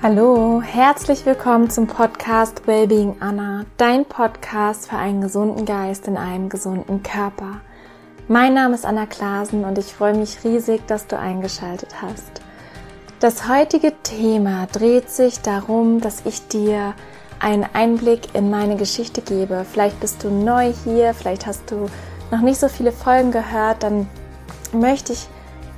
Hallo, herzlich willkommen zum Podcast Wellbeing Anna, dein Podcast für einen gesunden Geist in einem gesunden Körper. Mein Name ist Anna Klasen und ich freue mich riesig, dass du eingeschaltet hast. Das heutige Thema dreht sich darum, dass ich dir einen Einblick in meine Geschichte gebe. Vielleicht bist du neu hier, vielleicht hast du noch nicht so viele Folgen gehört, dann möchte ich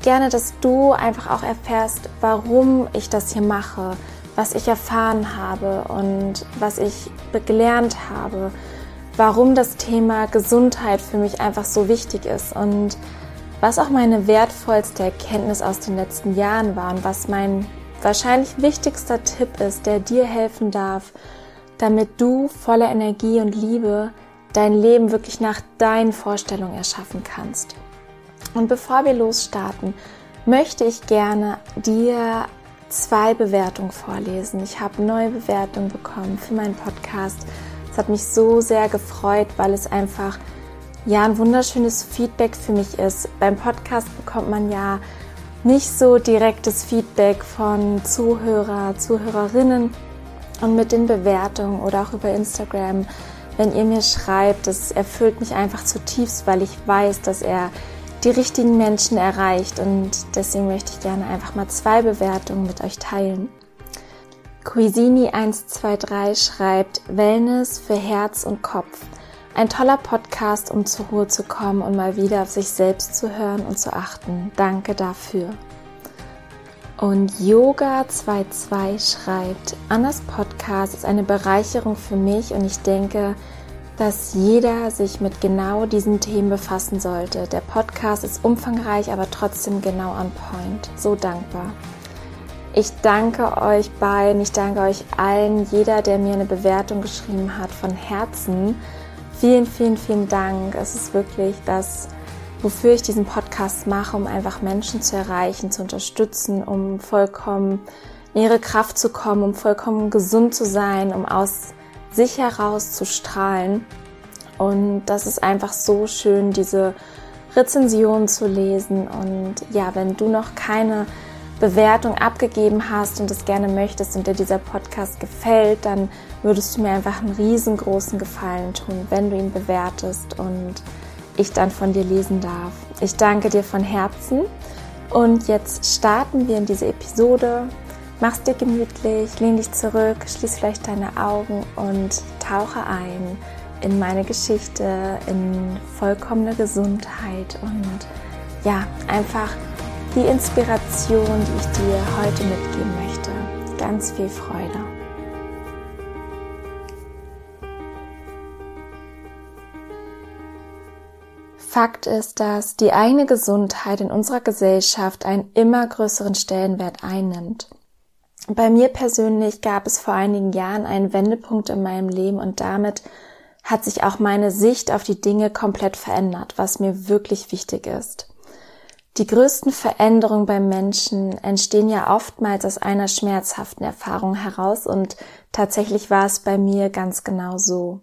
gerne, dass du einfach auch erfährst, warum ich das hier mache, was ich erfahren habe und was ich gelernt habe, warum das Thema Gesundheit für mich einfach so wichtig ist und was auch meine wertvollste Erkenntnis aus den letzten Jahren war und was mein wahrscheinlich wichtigster Tipp ist, der dir helfen darf, damit du voller Energie und Liebe dein Leben wirklich nach deinen Vorstellungen erschaffen kannst. Und bevor wir losstarten, möchte ich gerne dir zwei Bewertungen vorlesen. Ich habe neue Bewertungen bekommen für meinen Podcast. Es hat mich so sehr gefreut, weil es einfach ja ein wunderschönes Feedback für mich ist. Beim Podcast bekommt man ja nicht so direktes Feedback von Zuhörer, Zuhörerinnen und mit den Bewertungen oder auch über Instagram, wenn ihr mir schreibt, das erfüllt mich einfach zutiefst, weil ich weiß, dass er die richtigen Menschen erreicht und deswegen möchte ich gerne einfach mal zwei Bewertungen mit euch teilen. Cuisini123 schreibt Wellness für Herz und Kopf. Ein toller Podcast, um zur Ruhe zu kommen und mal wieder auf sich selbst zu hören und zu achten. Danke dafür. Und Yoga22 schreibt, Annas Podcast ist eine Bereicherung für mich und ich denke, dass jeder sich mit genau diesen Themen befassen sollte. Der Podcast ist umfangreich, aber trotzdem genau on point. So dankbar. Ich danke euch beiden, ich danke euch allen, jeder, der mir eine Bewertung geschrieben hat, von Herzen. Vielen, vielen, vielen Dank. Es ist wirklich das, wofür ich diesen Podcast mache, um einfach Menschen zu erreichen, zu unterstützen, um vollkommen in ihre Kraft zu kommen, um vollkommen gesund zu sein, um aus sich heraus zu strahlen. Und das ist einfach so schön, diese Rezension zu lesen. Und ja, wenn du noch keine Bewertung abgegeben hast und es gerne möchtest und dir dieser Podcast gefällt, dann würdest du mir einfach einen riesengroßen Gefallen tun, wenn du ihn bewertest und ich dann von dir lesen darf. Ich danke dir von Herzen und jetzt starten wir in diese Episode Mach's dir gemütlich, lehn dich zurück, schließ vielleicht deine Augen und tauche ein in meine Geschichte, in vollkommene Gesundheit und ja, einfach die Inspiration, die ich dir heute mitgeben möchte. Ganz viel Freude. Fakt ist, dass die eigene Gesundheit in unserer Gesellschaft einen immer größeren Stellenwert einnimmt. Bei mir persönlich gab es vor einigen Jahren einen Wendepunkt in meinem Leben und damit hat sich auch meine Sicht auf die Dinge komplett verändert, was mir wirklich wichtig ist. Die größten Veränderungen beim Menschen entstehen ja oftmals aus einer schmerzhaften Erfahrung heraus und tatsächlich war es bei mir ganz genau so.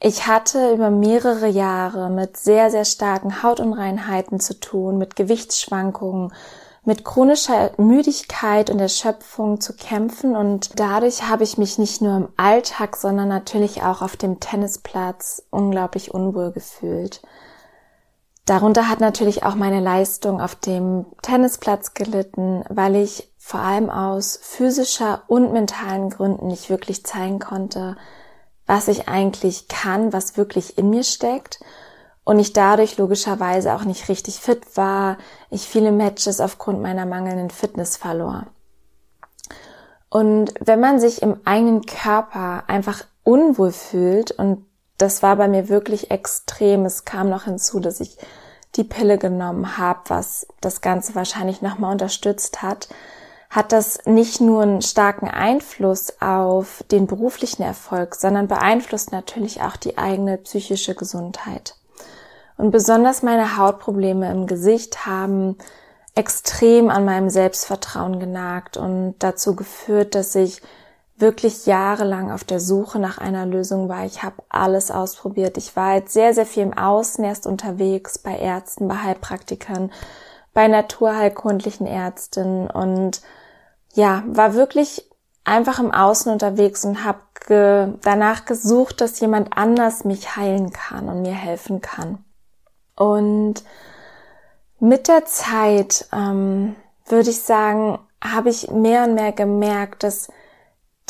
Ich hatte über mehrere Jahre mit sehr, sehr starken Hautunreinheiten zu tun, mit Gewichtsschwankungen, mit chronischer Müdigkeit und Erschöpfung zu kämpfen und dadurch habe ich mich nicht nur im Alltag, sondern natürlich auch auf dem Tennisplatz unglaublich unwohl gefühlt. Darunter hat natürlich auch meine Leistung auf dem Tennisplatz gelitten, weil ich vor allem aus physischer und mentalen Gründen nicht wirklich zeigen konnte, was ich eigentlich kann, was wirklich in mir steckt und ich dadurch logischerweise auch nicht richtig fit war, ich viele Matches aufgrund meiner mangelnden Fitness verlor. Und wenn man sich im eigenen Körper einfach unwohl fühlt, und das war bei mir wirklich extrem, es kam noch hinzu, dass ich die Pille genommen habe, was das Ganze wahrscheinlich nochmal unterstützt hat, hat das nicht nur einen starken Einfluss auf den beruflichen Erfolg, sondern beeinflusst natürlich auch die eigene psychische Gesundheit. Und besonders meine Hautprobleme im Gesicht haben extrem an meinem Selbstvertrauen genagt und dazu geführt, dass ich wirklich jahrelang auf der Suche nach einer Lösung war. Ich habe alles ausprobiert. Ich war jetzt sehr, sehr viel im Außen erst unterwegs, bei Ärzten, bei Heilpraktikern, bei naturheilkundlichen Ärzten und ja, war wirklich einfach im Außen unterwegs und habe ge danach gesucht, dass jemand anders mich heilen kann und mir helfen kann. Und mit der Zeit ähm, würde ich sagen, habe ich mehr und mehr gemerkt, dass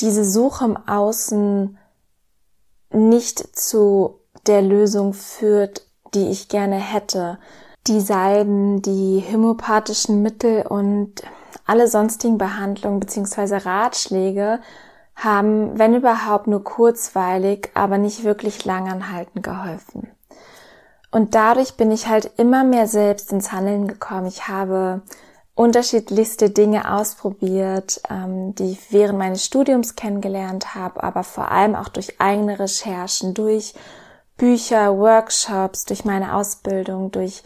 diese Suche im Außen nicht zu der Lösung führt, die ich gerne hätte. Die Salben, die homöopathischen Mittel und alle sonstigen Behandlungen bzw. Ratschläge haben, wenn überhaupt, nur kurzweilig, aber nicht wirklich langanhaltend geholfen. Und dadurch bin ich halt immer mehr selbst ins Handeln gekommen. Ich habe unterschiedlichste Dinge ausprobiert, ähm, die ich während meines Studiums kennengelernt habe, aber vor allem auch durch eigene Recherchen, durch Bücher, Workshops, durch meine Ausbildung, durch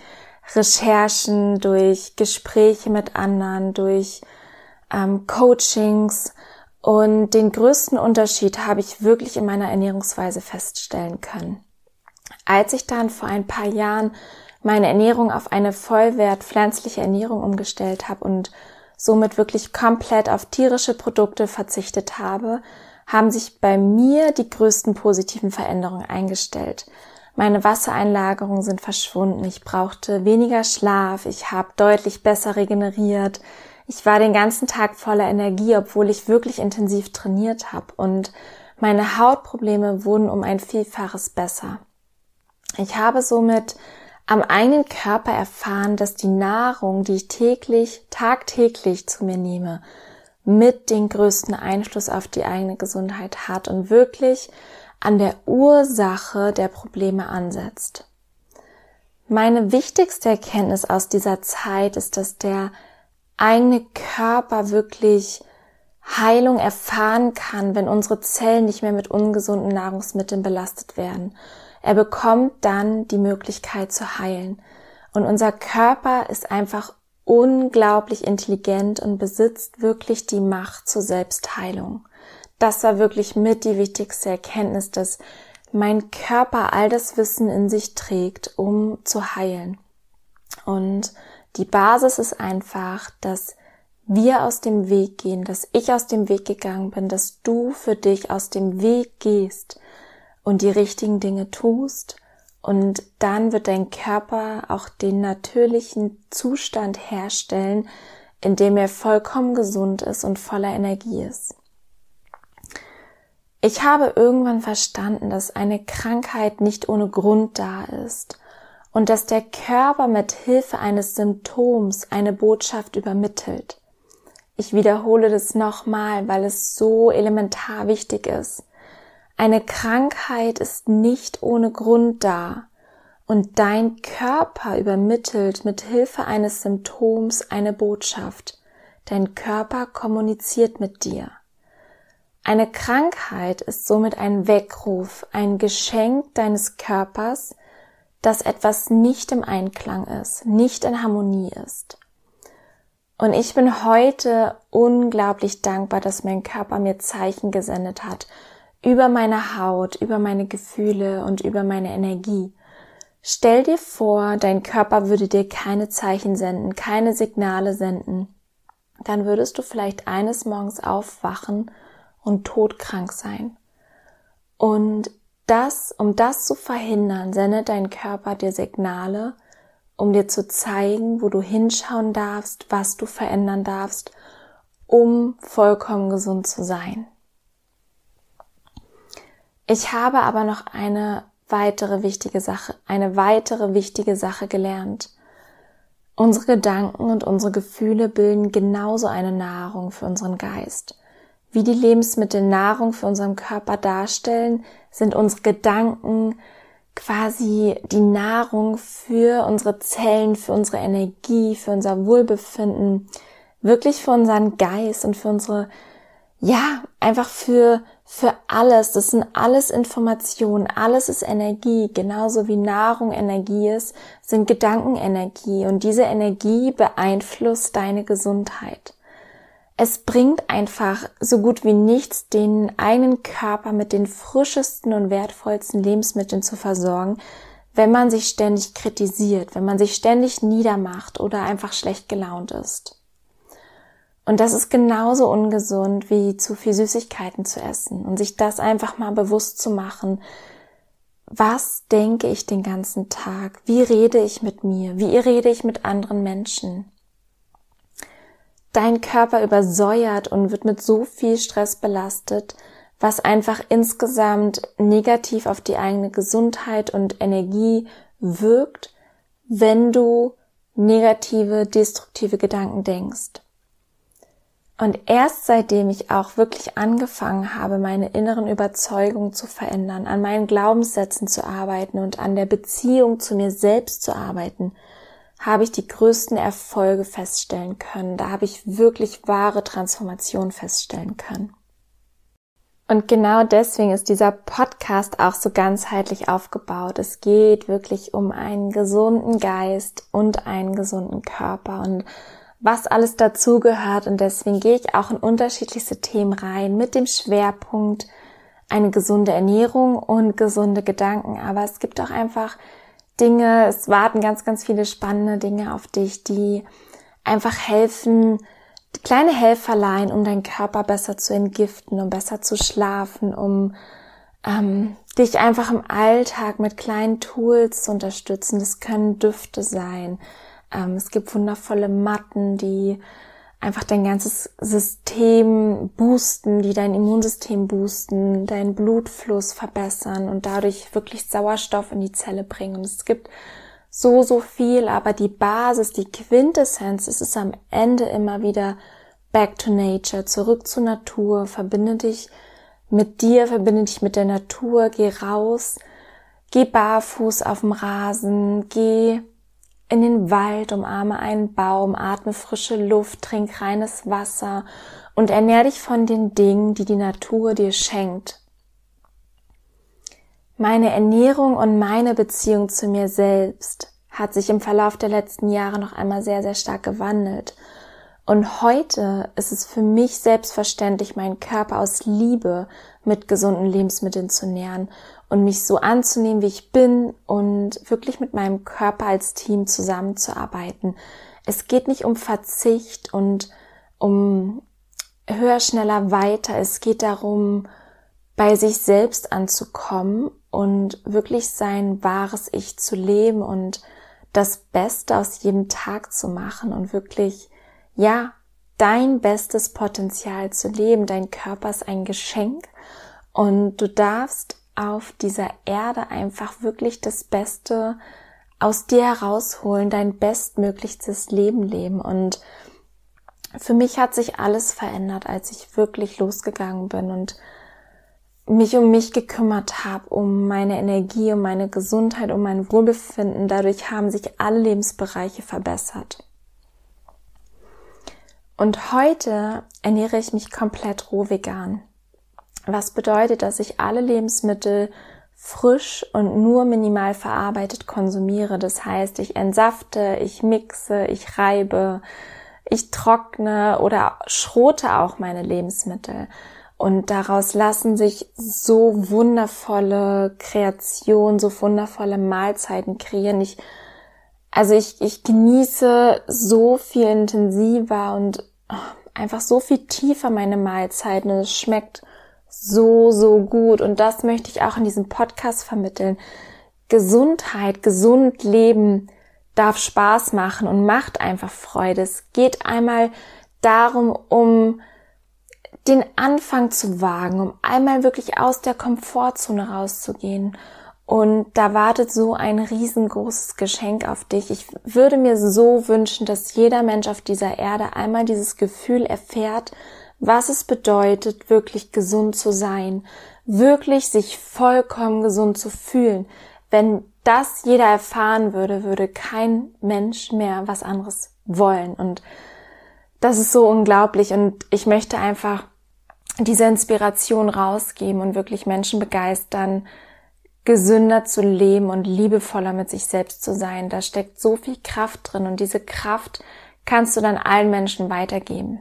Recherchen, durch Gespräche mit anderen, durch ähm, Coachings. Und den größten Unterschied habe ich wirklich in meiner Ernährungsweise feststellen können. Als ich dann vor ein paar Jahren meine Ernährung auf eine vollwert pflanzliche Ernährung umgestellt habe und somit wirklich komplett auf tierische Produkte verzichtet habe, haben sich bei mir die größten positiven Veränderungen eingestellt. Meine Wassereinlagerungen sind verschwunden, ich brauchte weniger Schlaf, ich habe deutlich besser regeneriert, ich war den ganzen Tag voller Energie, obwohl ich wirklich intensiv trainiert habe und meine Hautprobleme wurden um ein Vielfaches besser. Ich habe somit am eigenen Körper erfahren, dass die Nahrung, die ich täglich, tagtäglich zu mir nehme, mit den größten Einfluss auf die eigene Gesundheit hat und wirklich an der Ursache der Probleme ansetzt. Meine wichtigste Erkenntnis aus dieser Zeit ist, dass der eigene Körper wirklich Heilung erfahren kann, wenn unsere Zellen nicht mehr mit ungesunden Nahrungsmitteln belastet werden er bekommt dann die Möglichkeit zu heilen. Und unser Körper ist einfach unglaublich intelligent und besitzt wirklich die Macht zur Selbstheilung. Das war wirklich mit die wichtigste Erkenntnis, dass mein Körper all das Wissen in sich trägt, um zu heilen. Und die Basis ist einfach, dass wir aus dem Weg gehen, dass ich aus dem Weg gegangen bin, dass du für dich aus dem Weg gehst, und die richtigen Dinge tust und dann wird dein Körper auch den natürlichen Zustand herstellen, in dem er vollkommen gesund ist und voller Energie ist. Ich habe irgendwann verstanden, dass eine Krankheit nicht ohne Grund da ist und dass der Körper mit Hilfe eines Symptoms eine Botschaft übermittelt. Ich wiederhole das nochmal, weil es so elementar wichtig ist. Eine Krankheit ist nicht ohne Grund da und dein Körper übermittelt mit Hilfe eines Symptoms eine Botschaft. Dein Körper kommuniziert mit dir. Eine Krankheit ist somit ein Weckruf, ein Geschenk deines Körpers, dass etwas nicht im Einklang ist, nicht in Harmonie ist. Und ich bin heute unglaublich dankbar, dass mein Körper mir Zeichen gesendet hat über meine Haut, über meine Gefühle und über meine Energie. Stell dir vor, dein Körper würde dir keine Zeichen senden, keine Signale senden. Dann würdest du vielleicht eines Morgens aufwachen und todkrank sein. Und das, um das zu verhindern, sendet dein Körper dir Signale, um dir zu zeigen, wo du hinschauen darfst, was du verändern darfst, um vollkommen gesund zu sein. Ich habe aber noch eine weitere wichtige Sache, eine weitere wichtige Sache gelernt. Unsere Gedanken und unsere Gefühle bilden genauso eine Nahrung für unseren Geist. Wie die Lebensmittel Nahrung für unseren Körper darstellen, sind unsere Gedanken quasi die Nahrung für unsere Zellen, für unsere Energie, für unser Wohlbefinden, wirklich für unseren Geist und für unsere ja, einfach für, für alles. Das sind alles Informationen. Alles ist Energie. Genauso wie Nahrung Energie ist, sind Gedanken Energie. Und diese Energie beeinflusst deine Gesundheit. Es bringt einfach so gut wie nichts, den eigenen Körper mit den frischesten und wertvollsten Lebensmitteln zu versorgen, wenn man sich ständig kritisiert, wenn man sich ständig niedermacht oder einfach schlecht gelaunt ist. Und das ist genauso ungesund wie zu viel Süßigkeiten zu essen und sich das einfach mal bewusst zu machen. Was denke ich den ganzen Tag? Wie rede ich mit mir? Wie rede ich mit anderen Menschen? Dein Körper übersäuert und wird mit so viel Stress belastet, was einfach insgesamt negativ auf die eigene Gesundheit und Energie wirkt, wenn du negative, destruktive Gedanken denkst. Und erst seitdem ich auch wirklich angefangen habe, meine inneren Überzeugungen zu verändern, an meinen Glaubenssätzen zu arbeiten und an der Beziehung zu mir selbst zu arbeiten, habe ich die größten Erfolge feststellen können. Da habe ich wirklich wahre Transformation feststellen können. Und genau deswegen ist dieser Podcast auch so ganzheitlich aufgebaut. Es geht wirklich um einen gesunden Geist und einen gesunden Körper. Und was alles dazugehört und deswegen gehe ich auch in unterschiedlichste Themen rein mit dem Schwerpunkt eine gesunde Ernährung und gesunde Gedanken. Aber es gibt auch einfach Dinge, es warten ganz, ganz viele spannende Dinge auf dich, die einfach helfen, kleine Helferlein, um deinen Körper besser zu entgiften, um besser zu schlafen, um ähm, dich einfach im Alltag mit kleinen Tools zu unterstützen. Das können Düfte sein, ähm, es gibt wundervolle Matten, die einfach dein ganzes System boosten, die dein Immunsystem boosten, deinen Blutfluss verbessern und dadurch wirklich Sauerstoff in die Zelle bringen. Und es gibt so, so viel, aber die Basis, die Quintessenz, es ist am Ende immer wieder back to nature, zurück zur Natur, verbinde dich mit dir, verbinde dich mit der Natur, geh raus, geh barfuß auf dem Rasen, geh in den Wald, umarme einen Baum, atme frische Luft, trink reines Wasser und ernähr dich von den Dingen, die die Natur dir schenkt. Meine Ernährung und meine Beziehung zu mir selbst hat sich im Verlauf der letzten Jahre noch einmal sehr, sehr stark gewandelt. Und heute ist es für mich selbstverständlich, meinen Körper aus Liebe mit gesunden Lebensmitteln zu nähren und mich so anzunehmen, wie ich bin und wirklich mit meinem Körper als Team zusammenzuarbeiten. Es geht nicht um Verzicht und um höher, schneller, weiter. Es geht darum, bei sich selbst anzukommen und wirklich sein wahres Ich zu leben und das Beste aus jedem Tag zu machen und wirklich, ja, dein bestes Potenzial zu leben. Dein Körper ist ein Geschenk und du darfst auf dieser Erde einfach wirklich das Beste aus dir herausholen, dein bestmöglichstes Leben leben. Und für mich hat sich alles verändert, als ich wirklich losgegangen bin und mich um mich gekümmert habe, um meine Energie, um meine Gesundheit, um mein Wohlbefinden. Dadurch haben sich alle Lebensbereiche verbessert. Und heute ernähre ich mich komplett roh vegan was bedeutet, dass ich alle Lebensmittel frisch und nur minimal verarbeitet konsumiere. Das heißt, ich entsafte, ich mixe, ich reibe, ich trockne oder schrote auch meine Lebensmittel. Und daraus lassen sich so wundervolle Kreationen, so wundervolle Mahlzeiten kreieren. Ich, also ich, ich genieße so viel intensiver und einfach so viel tiefer meine Mahlzeiten. Und es schmeckt so, so gut. Und das möchte ich auch in diesem Podcast vermitteln. Gesundheit, gesund leben darf Spaß machen und macht einfach Freude. Es geht einmal darum, um den Anfang zu wagen, um einmal wirklich aus der Komfortzone rauszugehen. Und da wartet so ein riesengroßes Geschenk auf dich. Ich würde mir so wünschen, dass jeder Mensch auf dieser Erde einmal dieses Gefühl erfährt, was es bedeutet, wirklich gesund zu sein, wirklich sich vollkommen gesund zu fühlen. Wenn das jeder erfahren würde, würde kein Mensch mehr was anderes wollen. Und das ist so unglaublich. Und ich möchte einfach diese Inspiration rausgeben und wirklich Menschen begeistern, gesünder zu leben und liebevoller mit sich selbst zu sein. Da steckt so viel Kraft drin und diese Kraft kannst du dann allen Menschen weitergeben.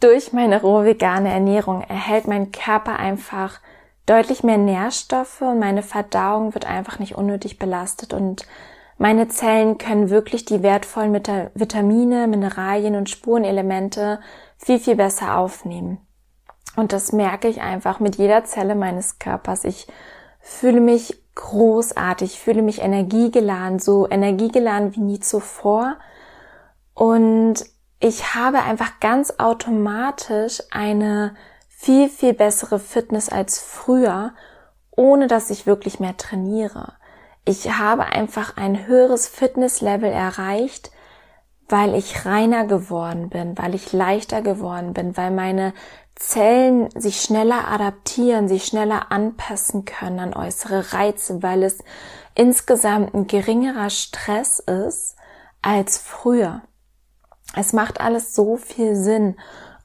Durch meine rohe vegane Ernährung erhält mein Körper einfach deutlich mehr Nährstoffe und meine Verdauung wird einfach nicht unnötig belastet und Meine Zellen können wirklich die wertvollen Vitamine, Mineralien und Spurenelemente viel, viel besser aufnehmen. Und das merke ich einfach mit jeder Zelle meines Körpers. Ich fühle mich großartig, fühle mich energiegeladen, so energiegeladen wie nie zuvor. Und ich habe einfach ganz automatisch eine viel, viel bessere Fitness als früher, ohne dass ich wirklich mehr trainiere. Ich habe einfach ein höheres Fitnesslevel erreicht, weil ich reiner geworden bin, weil ich leichter geworden bin, weil meine Zellen sich schneller adaptieren, sich schneller anpassen können an äußere Reize, weil es insgesamt ein geringerer Stress ist als früher. Es macht alles so viel Sinn.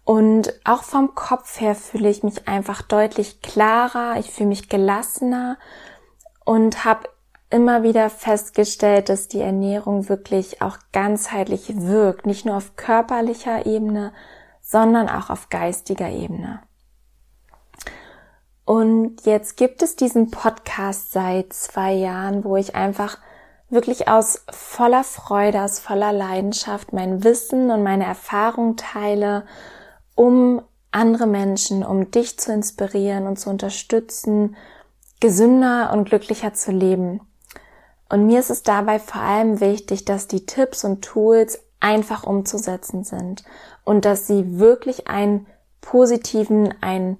Und auch vom Kopf her fühle ich mich einfach deutlich klarer, ich fühle mich gelassener und habe immer wieder festgestellt, dass die Ernährung wirklich auch ganzheitlich wirkt, nicht nur auf körperlicher Ebene, sondern auch auf geistiger Ebene. Und jetzt gibt es diesen Podcast seit zwei Jahren, wo ich einfach wirklich aus voller Freude, aus voller Leidenschaft mein Wissen und meine Erfahrung teile, um andere Menschen, um dich zu inspirieren und zu unterstützen, gesünder und glücklicher zu leben. Und mir ist es dabei vor allem wichtig, dass die Tipps und Tools einfach umzusetzen sind und dass sie wirklich einen positiven, einen,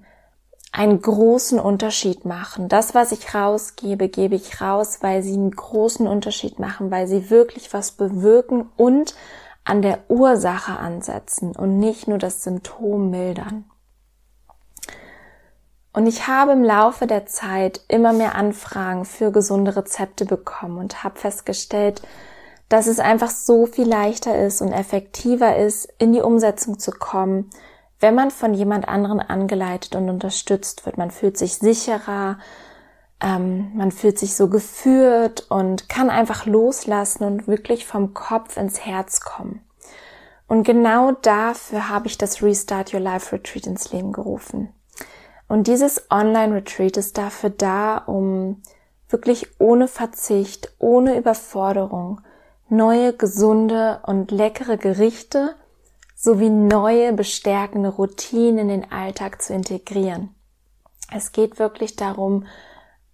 einen großen Unterschied machen. Das, was ich rausgebe, gebe ich raus, weil sie einen großen Unterschied machen, weil sie wirklich was bewirken und an der Ursache ansetzen und nicht nur das Symptom mildern. Und ich habe im Laufe der Zeit immer mehr Anfragen für gesunde Rezepte bekommen und habe festgestellt, dass es einfach so viel leichter ist und effektiver ist, in die Umsetzung zu kommen, wenn man von jemand anderen angeleitet und unterstützt wird. Man fühlt sich sicherer, ähm, man fühlt sich so geführt und kann einfach loslassen und wirklich vom Kopf ins Herz kommen. Und genau dafür habe ich das Restart Your Life Retreat ins Leben gerufen. Und dieses Online-Retreat ist dafür da, um wirklich ohne Verzicht, ohne Überforderung, neue, gesunde und leckere Gerichte sowie neue, bestärkende Routinen in den Alltag zu integrieren. Es geht wirklich darum,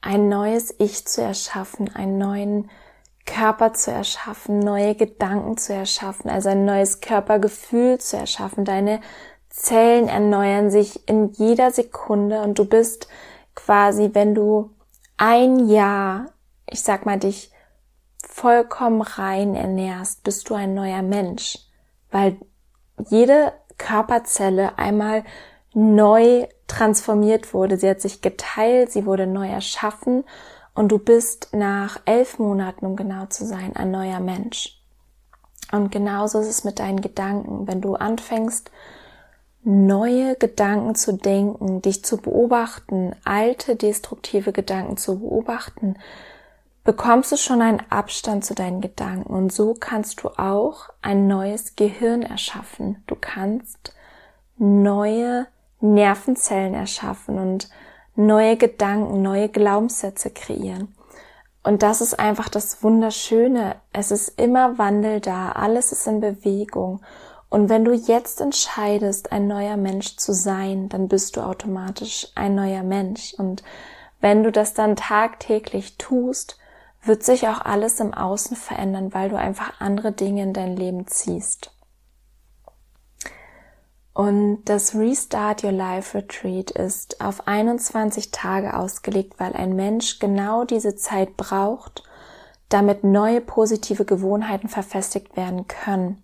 ein neues Ich zu erschaffen, einen neuen Körper zu erschaffen, neue Gedanken zu erschaffen, also ein neues Körpergefühl zu erschaffen. Deine Zellen erneuern sich in jeder Sekunde und du bist quasi, wenn du ein Jahr, ich sag mal, dich vollkommen rein ernährst, bist du ein neuer Mensch, weil jede Körperzelle einmal neu transformiert wurde. Sie hat sich geteilt, sie wurde neu erschaffen und du bist nach elf Monaten, um genau zu sein, ein neuer Mensch. Und genauso ist es mit deinen Gedanken. Wenn du anfängst, neue Gedanken zu denken, dich zu beobachten, alte destruktive Gedanken zu beobachten, bekommst du schon einen Abstand zu deinen Gedanken und so kannst du auch ein neues Gehirn erschaffen. Du kannst neue Nervenzellen erschaffen und neue Gedanken, neue Glaubenssätze kreieren. Und das ist einfach das Wunderschöne. Es ist immer Wandel da, alles ist in Bewegung. Und wenn du jetzt entscheidest, ein neuer Mensch zu sein, dann bist du automatisch ein neuer Mensch. Und wenn du das dann tagtäglich tust, wird sich auch alles im Außen verändern, weil du einfach andere Dinge in dein Leben ziehst. Und das Restart Your Life Retreat ist auf 21 Tage ausgelegt, weil ein Mensch genau diese Zeit braucht, damit neue positive Gewohnheiten verfestigt werden können.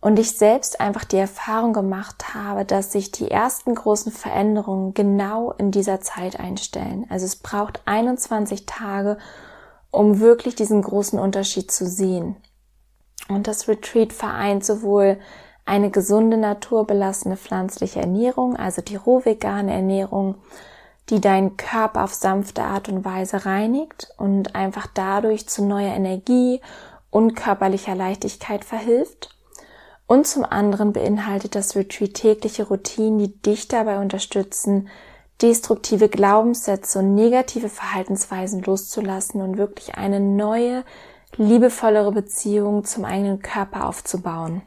Und ich selbst einfach die Erfahrung gemacht habe, dass sich die ersten großen Veränderungen genau in dieser Zeit einstellen. Also es braucht 21 Tage, um wirklich diesen großen Unterschied zu sehen. Und das Retreat vereint sowohl eine gesunde, naturbelassene pflanzliche Ernährung, also die rohvegane Ernährung, die deinen Körper auf sanfte Art und Weise reinigt und einfach dadurch zu neuer Energie und körperlicher Leichtigkeit verhilft. Und zum anderen beinhaltet das Retreat tägliche Routinen, die dich dabei unterstützen, destruktive Glaubenssätze und negative Verhaltensweisen loszulassen und wirklich eine neue, liebevollere Beziehung zum eigenen Körper aufzubauen.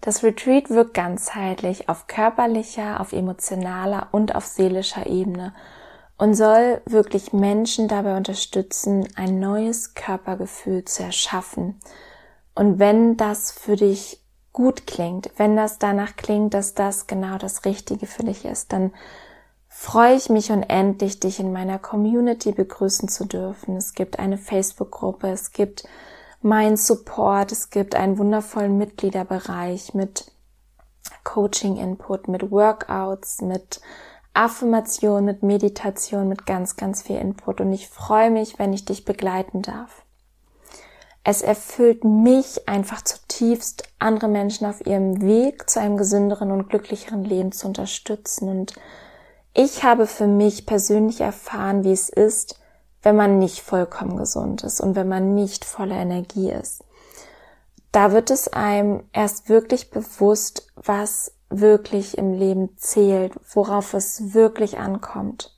Das Retreat wirkt ganzheitlich auf körperlicher, auf emotionaler und auf seelischer Ebene und soll wirklich Menschen dabei unterstützen, ein neues Körpergefühl zu erschaffen. Und wenn das für dich gut klingt, wenn das danach klingt, dass das genau das Richtige für dich ist, dann freue ich mich unendlich, dich in meiner Community begrüßen zu dürfen. Es gibt eine Facebook-Gruppe, es gibt mein Support, es gibt einen wundervollen Mitgliederbereich mit Coaching-Input, mit Workouts, mit Affirmation, mit Meditation, mit ganz, ganz viel Input. Und ich freue mich, wenn ich dich begleiten darf. Es erfüllt mich einfach zutiefst, andere Menschen auf ihrem Weg zu einem gesünderen und glücklicheren Leben zu unterstützen und ich habe für mich persönlich erfahren, wie es ist, wenn man nicht vollkommen gesund ist und wenn man nicht voller Energie ist. Da wird es einem erst wirklich bewusst, was wirklich im Leben zählt, worauf es wirklich ankommt.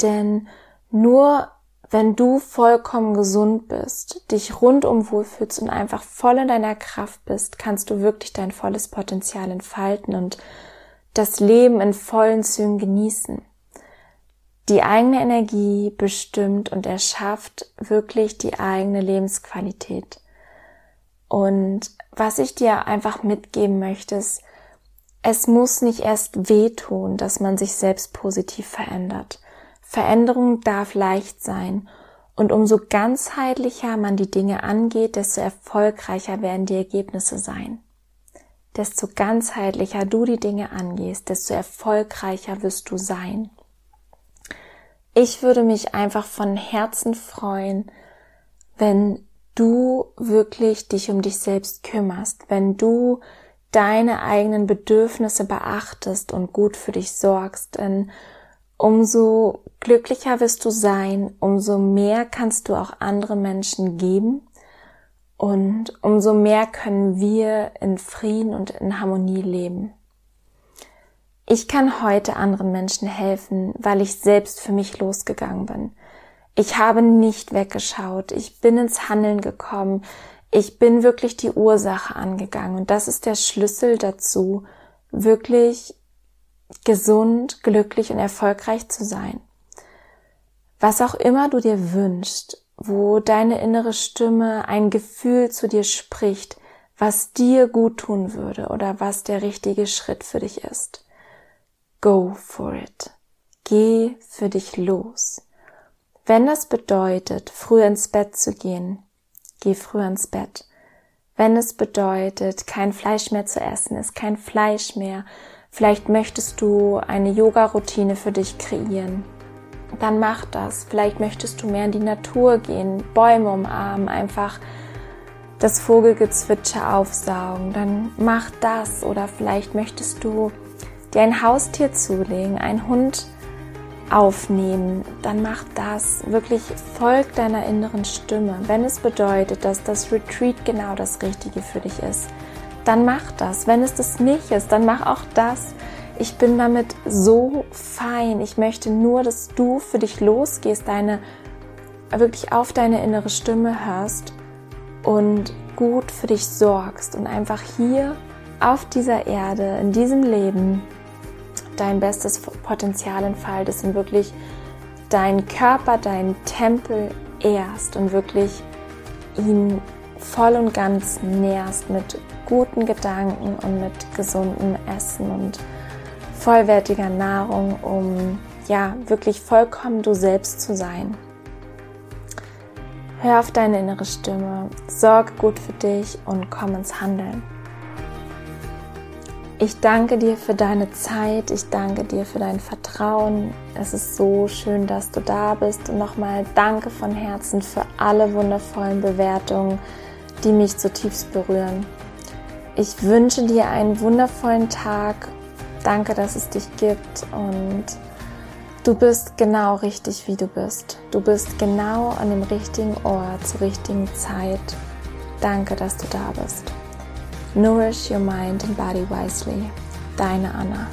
Denn nur wenn du vollkommen gesund bist, dich rundum wohlfühlst und einfach voll in deiner Kraft bist, kannst du wirklich dein volles Potenzial entfalten und das Leben in vollen Zügen genießen. Die eigene Energie bestimmt und erschafft wirklich die eigene Lebensqualität. Und was ich dir einfach mitgeben möchte, ist, es muss nicht erst wehtun, dass man sich selbst positiv verändert. Veränderung darf leicht sein. Und umso ganzheitlicher man die Dinge angeht, desto erfolgreicher werden die Ergebnisse sein desto ganzheitlicher du die Dinge angehst, desto erfolgreicher wirst du sein. Ich würde mich einfach von Herzen freuen, wenn du wirklich dich um dich selbst kümmerst, wenn du deine eigenen Bedürfnisse beachtest und gut für dich sorgst, denn umso glücklicher wirst du sein, umso mehr kannst du auch andere Menschen geben und umso mehr können wir in Frieden und in Harmonie leben. Ich kann heute anderen Menschen helfen, weil ich selbst für mich losgegangen bin. Ich habe nicht weggeschaut. Ich bin ins Handeln gekommen. Ich bin wirklich die Ursache angegangen. Und das ist der Schlüssel dazu, wirklich gesund, glücklich und erfolgreich zu sein. Was auch immer du dir wünschst, wo deine innere Stimme ein Gefühl zu dir spricht, was dir gut tun würde oder was der richtige Schritt für dich ist. Go for it. Geh für dich los. Wenn das bedeutet, früh ins Bett zu gehen, geh früh ins Bett. Wenn es bedeutet, kein Fleisch mehr zu essen, ist kein Fleisch mehr. Vielleicht möchtest du eine Yoga-Routine für dich kreieren dann mach das. Vielleicht möchtest du mehr in die Natur gehen, Bäume umarmen, einfach das Vogelgezwitscher aufsaugen, dann mach das. Oder vielleicht möchtest du dir ein Haustier zulegen, einen Hund aufnehmen, dann mach das. Wirklich folg deiner inneren Stimme. Wenn es bedeutet, dass das Retreat genau das Richtige für dich ist, dann mach das. Wenn es das nicht ist, dann mach auch das. Ich bin damit so fein. Ich möchte nur, dass du für dich losgehst, deine wirklich auf deine innere Stimme hörst und gut für dich sorgst und einfach hier auf dieser Erde, in diesem Leben, dein bestes Potenzial entfaltest und wirklich deinen Körper, deinen Tempel ehrst und wirklich ihn voll und ganz nährst mit guten Gedanken und mit gesundem Essen und vollwertiger Nahrung, um ja wirklich vollkommen du selbst zu sein. Hör auf deine innere Stimme, sorge gut für dich und komm ins Handeln. Ich danke dir für deine Zeit, ich danke dir für dein Vertrauen. Es ist so schön, dass du da bist und nochmal danke von Herzen für alle wundervollen Bewertungen, die mich zutiefst berühren. Ich wünsche dir einen wundervollen Tag Danke, dass es dich gibt und du bist genau richtig, wie du bist. Du bist genau an dem richtigen Ort zur richtigen Zeit. Danke, dass du da bist. Nourish your mind and body wisely. Deine Anna.